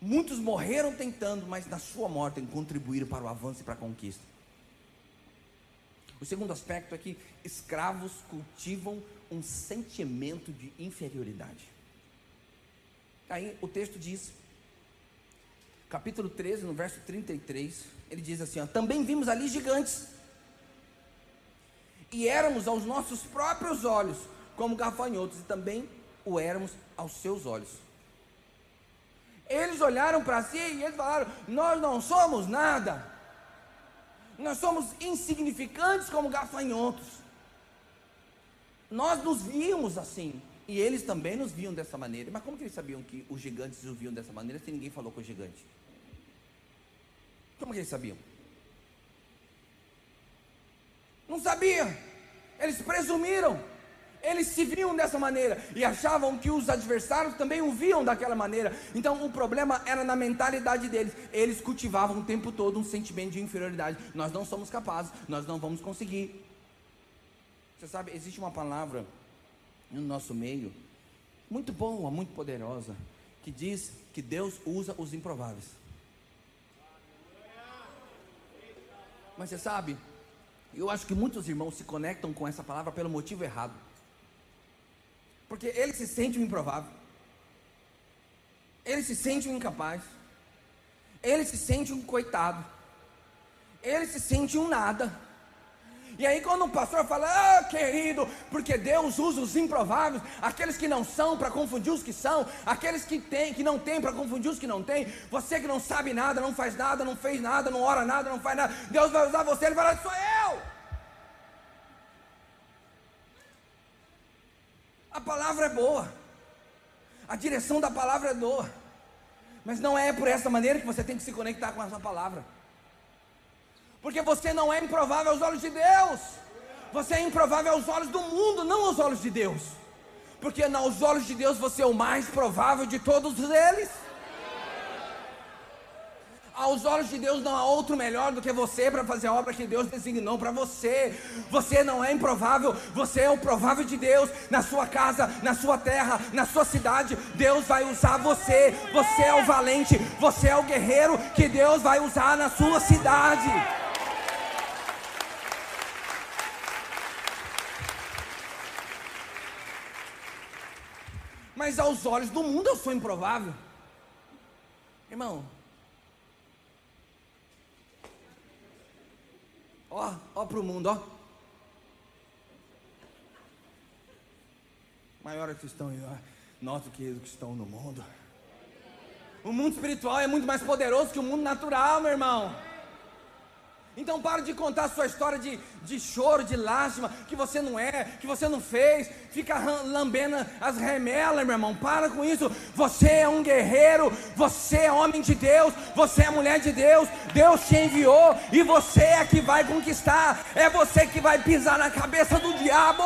Muitos morreram tentando, mas na sua morte contribuíram para o avanço e para a conquista. O segundo aspecto é que escravos cultivam um sentimento de inferioridade. Aí o texto diz, capítulo 13, no verso 33, ele diz assim: ó, Também vimos ali gigantes, e éramos aos nossos próprios olhos como gafanhotos, e também o éramos aos seus olhos. Eles olharam para si e eles falaram: Nós não somos nada, nós somos insignificantes como gafanhotos. Nós nos víamos assim. E eles também nos viam dessa maneira. Mas como que eles sabiam que os gigantes os viam dessa maneira se ninguém falou com o gigante? Como que eles sabiam? Não sabiam. Eles presumiram. Eles se viam dessa maneira e achavam que os adversários também o viam daquela maneira. Então o problema era na mentalidade deles. Eles cultivavam o tempo todo um sentimento de inferioridade. Nós não somos capazes, nós não vamos conseguir. Você sabe, existe uma palavra no nosso meio, muito boa, muito poderosa, que diz que Deus usa os improváveis. Mas você sabe, eu acho que muitos irmãos se conectam com essa palavra pelo motivo errado. Porque ele se sente um improvável. Ele se sente um incapaz. Ele se sente um coitado. Ele se sente um nada. E aí quando o pastor fala, ah, querido, porque Deus usa os improváveis, aqueles que não são para confundir os que são, aqueles que têm, que não têm para confundir os que não têm, você que não sabe nada, não faz nada, não fez nada, não ora nada, não faz nada, Deus vai usar você, ele vai falar, sou eu. A palavra é boa. A direção da palavra é boa. Mas não é por essa maneira que você tem que se conectar com essa palavra. Porque você não é improvável aos olhos de Deus. Você é improvável aos olhos do mundo, não aos olhos de Deus. Porque aos olhos de Deus você é o mais provável de todos eles. Aos olhos de Deus não há outro melhor do que você para fazer a obra que Deus designou para você. Você não é improvável, você é o provável de Deus na sua casa, na sua terra, na sua cidade. Deus vai usar você. Você é o valente, você é o guerreiro que Deus vai usar na sua cidade. Mas aos olhos do mundo eu sou improvável. Irmão, ó, ó para o mundo, ó. Maiores que estão nós do que eles que estão no mundo. O mundo espiritual é muito mais poderoso que o mundo natural, meu irmão. Então para de contar sua história de, de choro, de lástima, que você não é, que você não fez, fica lambendo as remelas, meu irmão. Para com isso. Você é um guerreiro, você é homem de Deus, você é mulher de Deus, Deus te enviou e você é que vai conquistar, é você que vai pisar na cabeça do diabo.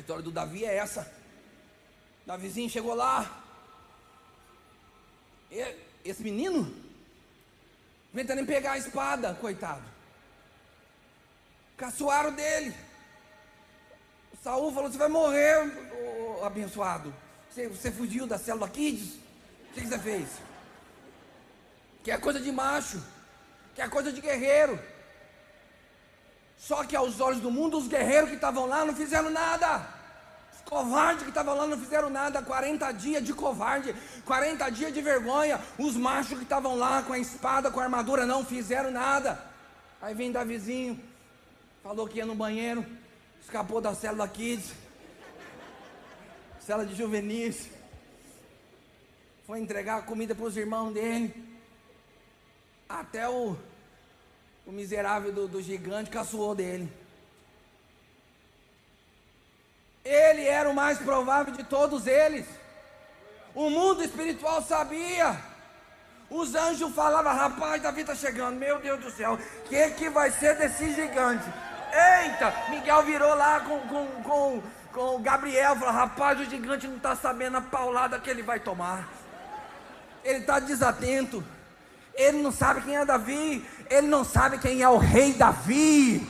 A história do Davi é essa. Davizinho chegou lá. Esse menino, tentando pegar a espada, coitado. Caçoaram dele. Saul falou: Você vai morrer, oh, abençoado. Você, você, fugiu da célula Kids? O que, que você fez? Que é coisa de macho, que é coisa de guerreiro. Só que aos olhos do mundo, os guerreiros que estavam lá não fizeram nada. Os covardes que estavam lá não fizeram nada. 40 dias de covarde, 40 dias de vergonha. Os machos que estavam lá com a espada, com a armadura, não fizeram nada. Aí vem Davizinho, falou que ia no banheiro, escapou da célula Kids, célula de juvenis. Foi entregar a comida para os irmãos dele. Até o o miserável do, do gigante caçoou dele. Ele era o mais provável de todos eles. O mundo espiritual sabia. Os anjos falavam, rapaz, Davi está chegando, meu Deus do céu, o que, que vai ser desse gigante? Eita, Miguel virou lá com, com, com, com o Gabriel, falou, rapaz, o gigante não está sabendo a paulada que ele vai tomar. Ele está desatento. Ele não sabe quem é Davi, ele não sabe quem é o rei Davi.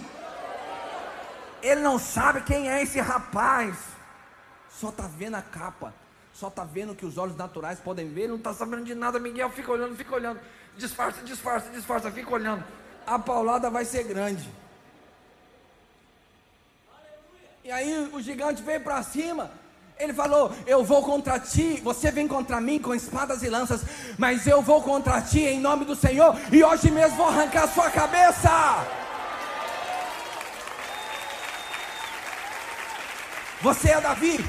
Ele não sabe quem é esse rapaz. Só está vendo a capa. Só está vendo que os olhos naturais podem ver. Ele não está sabendo de nada. Miguel fica olhando, fica olhando. Disfarça, disfarça, disfarça, fica olhando. A paulada vai ser grande. E aí o gigante veio para cima. Ele falou: Eu vou contra ti, você vem contra mim com espadas e lanças, mas eu vou contra ti em nome do Senhor, e hoje mesmo vou arrancar a sua cabeça. Você é Davi,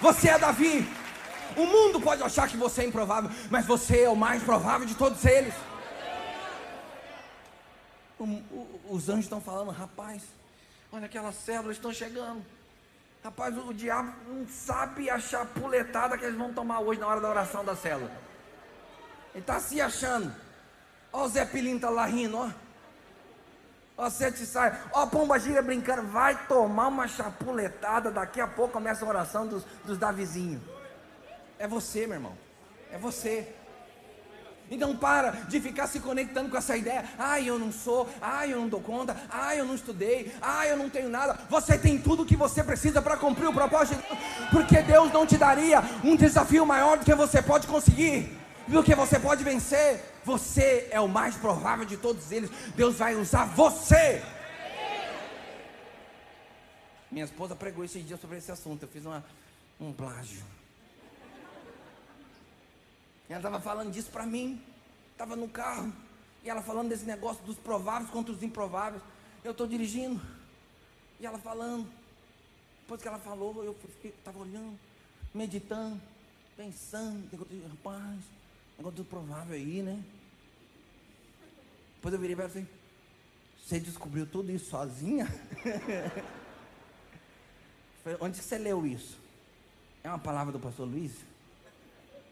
você é Davi. O mundo pode achar que você é improvável, mas você é o mais provável de todos eles. O, o, os anjos estão falando, rapaz, olha aquelas células estão chegando. Rapaz, o diabo não sabe a chapuletada que eles vão tomar hoje na hora da oração da célula. Ele está se achando. Ó o Zé Pilinta tá lá rindo, ó. Ó Sete Sai. Ó Pomba Gira brincando. Vai tomar uma chapuletada. Daqui a pouco começa a oração dos, dos Davizinhos. É você, meu irmão. É você. Então para de ficar se conectando com essa ideia. Ai, eu não sou. Ai, eu não dou conta. Ai, eu não estudei. Ai, eu não tenho nada. Você tem tudo o que você precisa para cumprir o propósito de Deus. Porque Deus não te daria um desafio maior do que você pode conseguir, do que você pode vencer. Você é o mais provável de todos eles. Deus vai usar você. Minha esposa pregou esse dia sobre esse assunto. Eu fiz uma, um plágio. Ela estava falando disso para mim. Estava no carro. E ela falando desse negócio dos prováveis contra os improváveis. Eu estou dirigindo. E ela falando. Depois que ela falou, eu estava olhando, meditando, pensando. Rapaz, negócio do provável aí, né? Depois eu virei para ela assim: Você descobriu tudo isso sozinha? [laughs] Onde você leu isso? É uma palavra do pastor Luiz?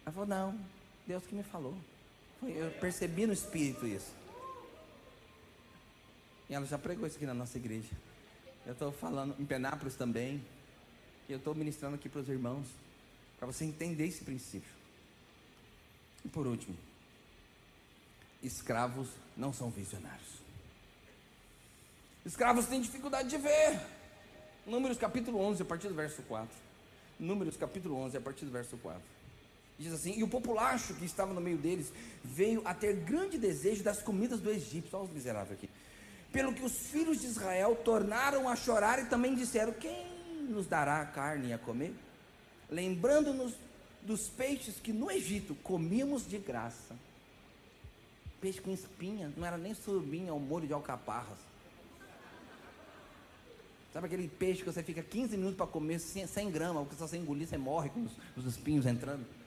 Ela falou: Não, Deus que me falou. Eu percebi no Espírito isso. E ela já pregou isso aqui na nossa igreja. Eu estou falando em Penápolis também. E eu estou ministrando aqui para os irmãos. Para você entender esse princípio. E por último, escravos não são visionários. Escravos têm dificuldade de ver. Números capítulo 11, a partir do verso 4. Números capítulo 11, a partir do verso 4. Diz assim: E o populacho que estava no meio deles veio a ter grande desejo das comidas do Egito. Olha os miseráveis aqui. Pelo que os filhos de Israel tornaram a chorar e também disseram: Quem nos dará carne a comer? Lembrando-nos dos peixes que no Egito comíamos de graça. Peixe com espinha, não era nem surubinha ou molho de alcaparras. Sabe aquele peixe que você fica 15 minutos para comer 100 gramas, porque se você engolir, você morre com os, os espinhos entrando?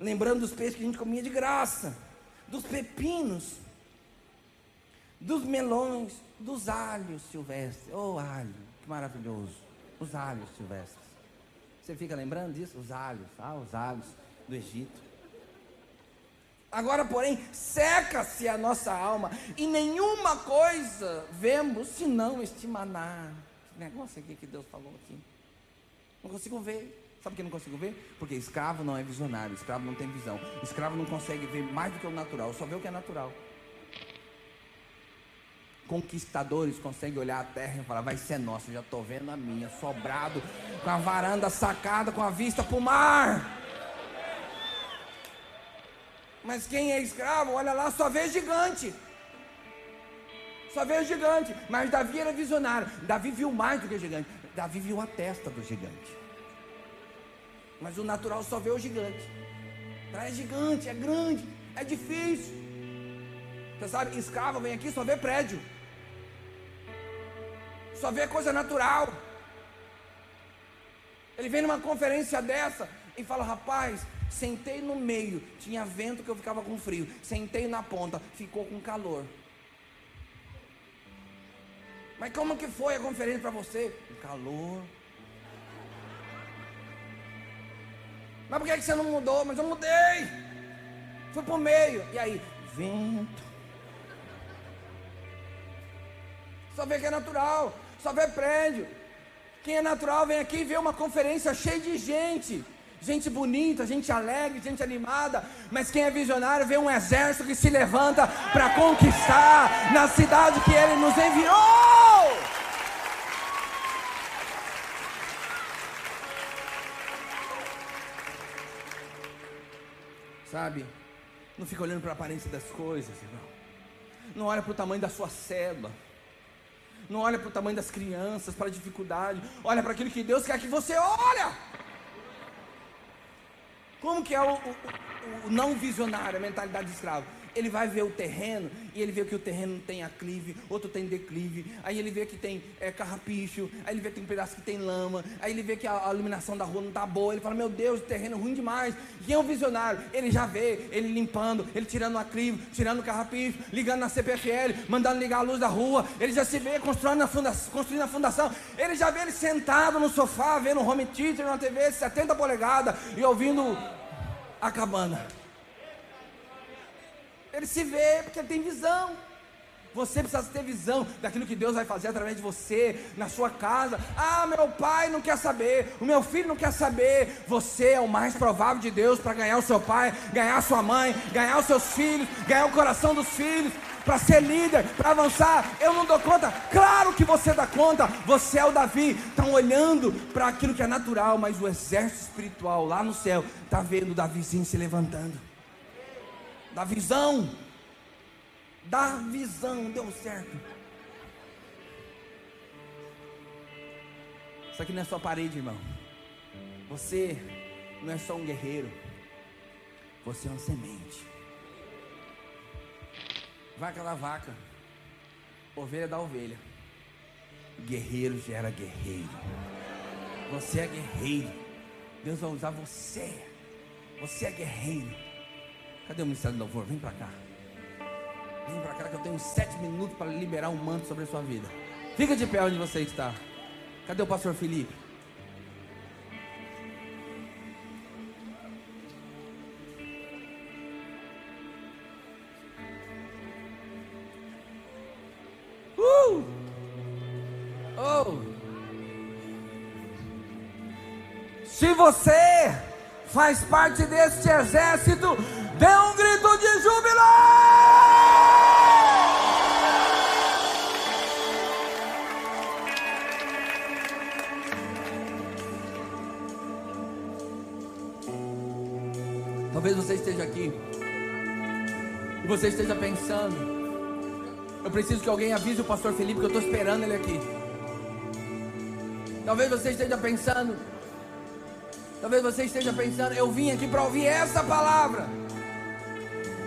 Lembrando dos peixes que a gente comia de graça, dos pepinos, dos melões, dos alhos silvestres. Oh, alho, que maravilhoso! Os alhos silvestres. Você fica lembrando disso? Os alhos, ah, os alhos do Egito. Agora, porém, seca-se a nossa alma, e nenhuma coisa vemos senão este maná. Esse negócio aqui que Deus falou aqui. Não consigo ver. Sabe por que não consigo ver? Porque escravo não é visionário, escravo não tem visão. Escravo não consegue ver mais do que o natural, só vê o que é natural. Conquistadores conseguem olhar a terra e falar: vai ser nossa, já estou vendo a minha, sobrado, com a varanda sacada, com a vista para o mar. Mas quem é escravo, olha lá, só vê gigante. Só vê gigante. Mas Davi era visionário. Davi viu mais do que gigante. Davi viu a testa do gigante. Mas o natural só vê o gigante. É gigante, é grande, é difícil. Você sabe, escravo vem aqui só vê prédio. Só vê coisa natural. Ele vem numa conferência dessa e fala: rapaz, sentei no meio, tinha vento que eu ficava com frio. Sentei na ponta, ficou com calor. Mas como que foi a conferência para você? Calor. Mas por que você não mudou? Mas eu mudei. Fui para o meio. E aí? Vento. Só vê que é natural. Só vê prédio. Quem é natural vem aqui e vê uma conferência cheia de gente. Gente bonita, gente alegre, gente animada. Mas quem é visionário vê um exército que se levanta para conquistar na cidade que ele nos enviou. Sabe? Não fica olhando para a aparência das coisas, irmão. Não olha para o tamanho da sua célula. Não olha para o tamanho das crianças, para a dificuldade. Olha para aquilo que Deus quer que você olha. Como que é o, o, o não visionário, a mentalidade de escravo? Ele vai ver o terreno e ele vê que o terreno tem aclive, outro tem declive, aí ele vê que tem é, carrapicho, aí ele vê que tem um pedaço que tem lama, aí ele vê que a, a iluminação da rua não está boa, ele fala, meu Deus, o terreno é ruim demais. Quem é o visionário? Ele já vê, ele limpando, ele tirando o aclive, tirando o carrapicho, ligando na CPFL, mandando ligar a luz da rua, ele já se vê construindo a fundação, construindo a fundação, ele já vê ele sentado no sofá, vendo home theater na TV 70 polegadas e ouvindo a cabana. Ele se vê porque ele tem visão. Você precisa ter visão daquilo que Deus vai fazer através de você, na sua casa. Ah, meu pai não quer saber, o meu filho não quer saber. Você é o mais provável de Deus para ganhar o seu pai, ganhar a sua mãe, ganhar os seus filhos, ganhar o coração dos filhos, para ser líder, para avançar. Eu não dou conta. Claro que você dá conta. Você é o Davi. Estão olhando para aquilo que é natural, mas o exército espiritual lá no céu está vendo o Davizinho se levantando. Da visão da visão, deu certo. Isso aqui não é só parede, irmão. Você não é só um guerreiro. Você é uma semente. Vaca da vaca. Ovelha da ovelha. Guerreiro gera guerreiro. Você é guerreiro. Deus vai usar você. Você é guerreiro. Cadê o ministério do louvor? Vem para cá. Vem para cá que eu tenho sete minutos para liberar um manto sobre a sua vida. Fica de pé onde você está. Cadê o pastor Felipe? Uh! Oh! Se você faz parte deste exército, dê um grito de júbilo! Talvez você esteja aqui e você esteja pensando: eu preciso que alguém avise o pastor Felipe que eu estou esperando ele aqui. Talvez você esteja pensando, talvez você esteja pensando: eu vim aqui para ouvir essa palavra.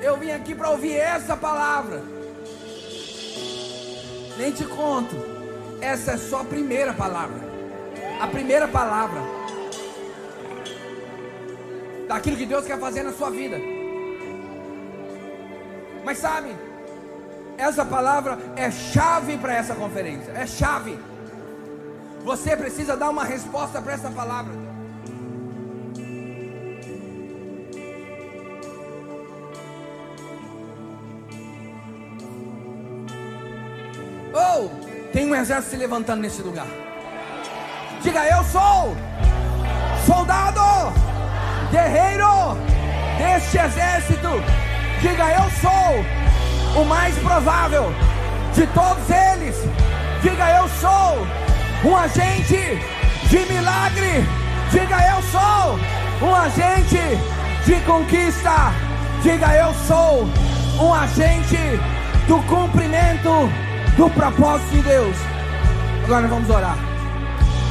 Eu vim aqui para ouvir essa palavra. Nem te conto, essa é só a primeira palavra. A primeira palavra daquilo que Deus quer fazer na sua vida. Mas sabe, essa palavra é chave para essa conferência, é chave. Você precisa dar uma resposta para essa palavra. Um exército se levantando nesse lugar. Diga, eu sou soldado guerreiro deste exército, diga: Eu sou o mais provável de todos eles. Diga: Eu sou um agente de milagre. Diga: Eu sou um agente de conquista. Diga: Eu sou um agente do cumprimento do propósito de Deus. Agora vamos orar.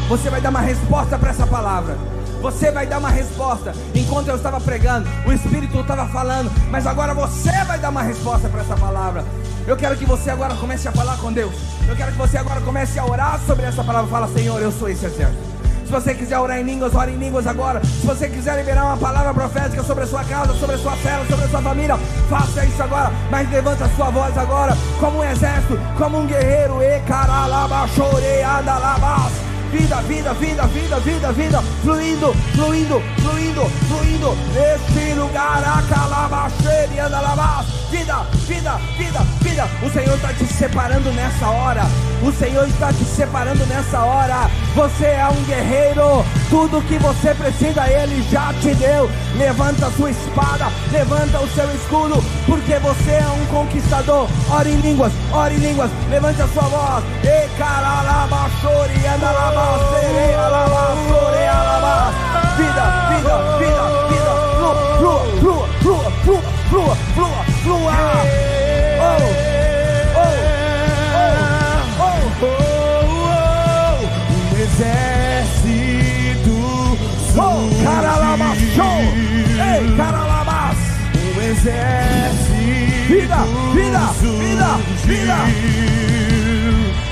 Você vai dar uma resposta para essa palavra. Você vai dar uma resposta. Enquanto eu estava pregando, o Espírito estava falando, mas agora você vai dar uma resposta para essa palavra. Eu quero que você agora comece a falar com Deus. Eu quero que você agora comece a orar sobre essa palavra. Fala, Senhor, eu sou esse exército. Se você quiser orar em línguas, ore em línguas agora. Se você quiser liberar uma palavra profética sobre a sua casa, sobre a sua cela, sobre a sua família, faça isso agora. Mas levanta a sua voz agora, como um exército, como um guerreiro. E caralaba, choreada, labas vida, vida, vida, vida, vida, vida, fluindo, fluindo, fluindo, fluindo, neste lugar, a calabaxeira e andalabás, vida, vida, vida, vida, o Senhor está te separando nessa hora, o Senhor está te separando nessa hora, você é um guerreiro, tudo que você precisa, Ele já te deu, levanta a sua espada, levanta o seu escudo, porque você é um conquistador, ore em línguas, ore em línguas, levante a sua voz, e caralabaxori, andalabás, Vida, vida, vida, vida. Flua, flua, flua, flua, flua, flua, flua. Oh, oh, oh, oh, oh. Um exército Oh, caralabas, show. Ei, caralabas. Um exército Vida, vida, vida, vida.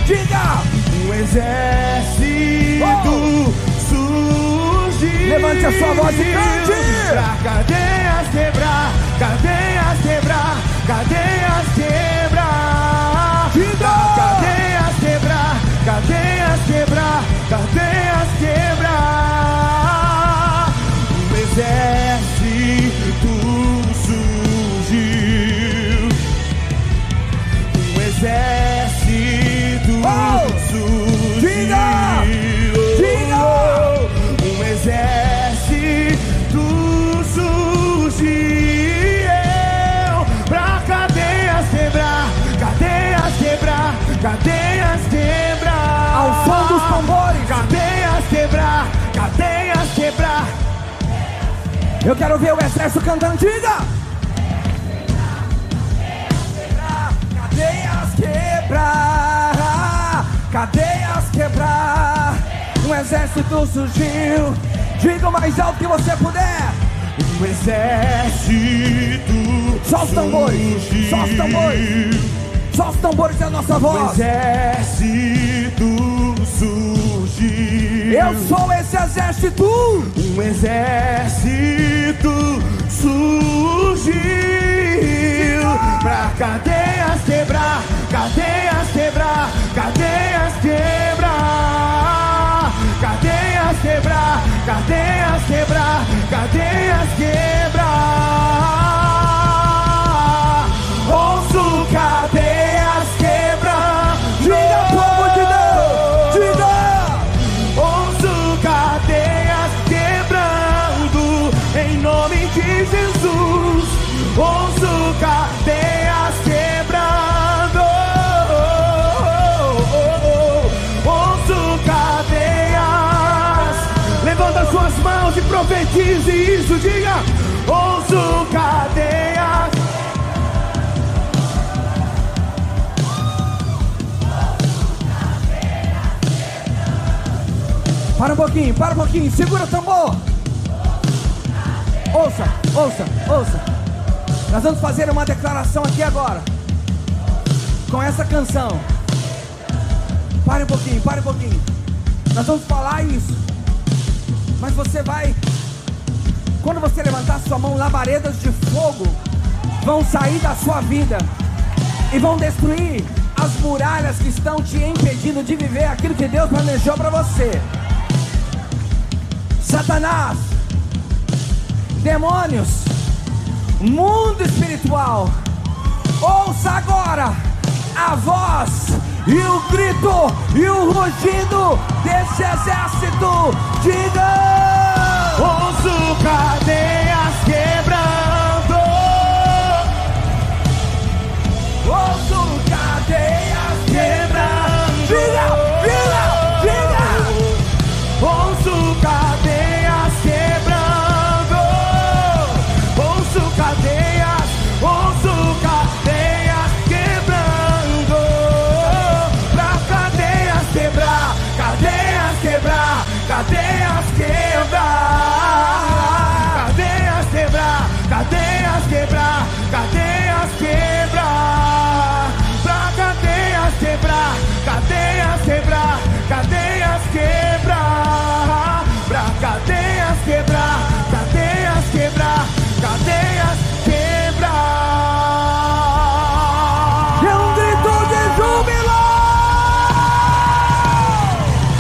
Diga um exército oh. surgiu. Levante a sua voz e cante. Pra cadeias quebrar, cadeias quebrar, cadeias quebrar. Diga. Cadeias quebrar, cadeias quebrar, cadeias quebrar. Eu quero ver o exército cantando, diga! Cadeias quebrar, cadeias quebrar. Um exército surgiu. Diga o mais alto que você puder. Um exército. Só os tambores, surgiu. só os tambores. Só os tambores da nossa Um voz. exército surgiu. Eu sou esse exército. Um exército surgiu pra cadeias quebrar, cadeias quebrar, cadeias quebrar, cadeias quebrar, cadeias quebrar, cadeias quebrar. Pouquinho, para um pouquinho, segura o tambor. Ouça, ouça, ouça. Nós vamos fazer uma declaração aqui agora. Com essa canção. Pare um pouquinho, pare um pouquinho. Nós vamos falar isso. Mas você vai. Quando você levantar sua mão, labaredas de fogo vão sair da sua vida e vão destruir as muralhas que estão te impedindo de viver aquilo que Deus planejou para você. Satanás, demônios, mundo espiritual, ouça agora a voz e o grito e o rugido desse exército. Diga! Ouço cadeias.